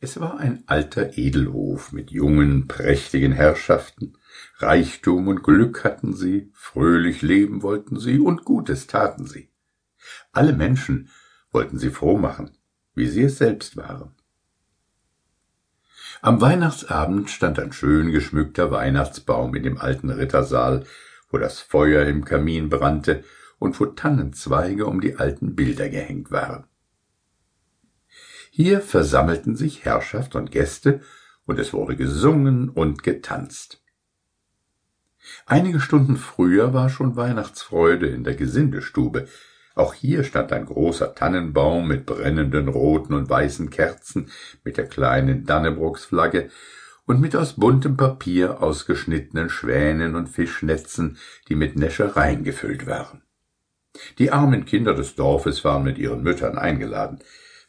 Es war ein alter Edelhof mit jungen, prächtigen Herrschaften. Reichtum und Glück hatten sie, fröhlich leben wollten sie und Gutes taten sie. Alle Menschen wollten sie froh machen, wie sie es selbst waren. Am Weihnachtsabend stand ein schön geschmückter Weihnachtsbaum in dem alten Rittersaal, wo das Feuer im Kamin brannte und wo Tannenzweige um die alten Bilder gehängt waren. Hier versammelten sich Herrschaft und Gäste, und es wurde gesungen und getanzt. Einige Stunden früher war schon Weihnachtsfreude in der Gesindestube. Auch hier stand ein großer Tannenbaum mit brennenden roten und weißen Kerzen, mit der kleinen Dannebrocksflagge und mit aus buntem Papier ausgeschnittenen Schwänen und Fischnetzen, die mit Näschereien gefüllt waren. Die armen Kinder des Dorfes waren mit ihren Müttern eingeladen.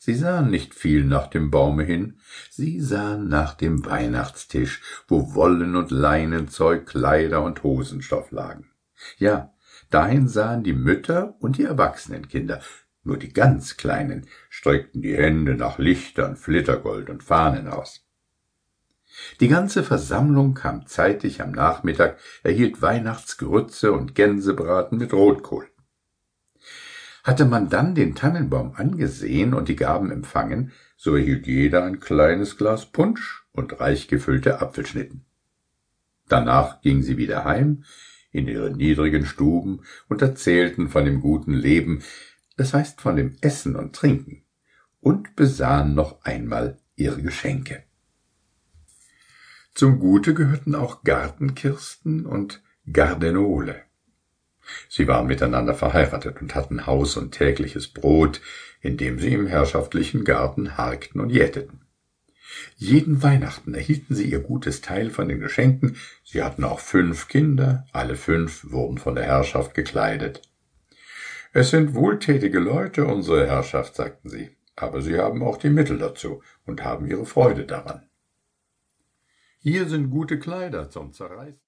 Sie sahen nicht viel nach dem Baume hin, sie sahen nach dem Weihnachtstisch, wo Wollen und Leinenzeug, Kleider und Hosenstoff lagen. Ja, dahin sahen die Mütter und die erwachsenen Kinder, nur die ganz Kleinen streckten die Hände nach Lichtern, Flittergold und Fahnen aus. Die ganze Versammlung kam zeitig am Nachmittag, erhielt Weihnachtsgrütze und Gänsebraten mit Rotkohl. Hatte man dann den Tannenbaum angesehen und die Gaben empfangen, so erhielt jeder ein kleines Glas Punsch und reich gefüllte Apfelschnitten. Danach gingen sie wieder heim in ihre niedrigen Stuben und erzählten von dem guten Leben, das heißt von dem Essen und Trinken, und besahen noch einmal ihre Geschenke. Zum Gute gehörten auch Gartenkirsten und Gardenole. Sie waren miteinander verheiratet und hatten Haus und tägliches Brot, indem sie im herrschaftlichen Garten harkten und jäteten. Jeden Weihnachten erhielten sie ihr gutes Teil von den Geschenken, sie hatten auch fünf Kinder, alle fünf wurden von der Herrschaft gekleidet. Es sind wohltätige Leute, unsere Herrschaft, sagten sie, aber sie haben auch die Mittel dazu und haben ihre Freude daran. Hier sind gute Kleider zum Zerreißen.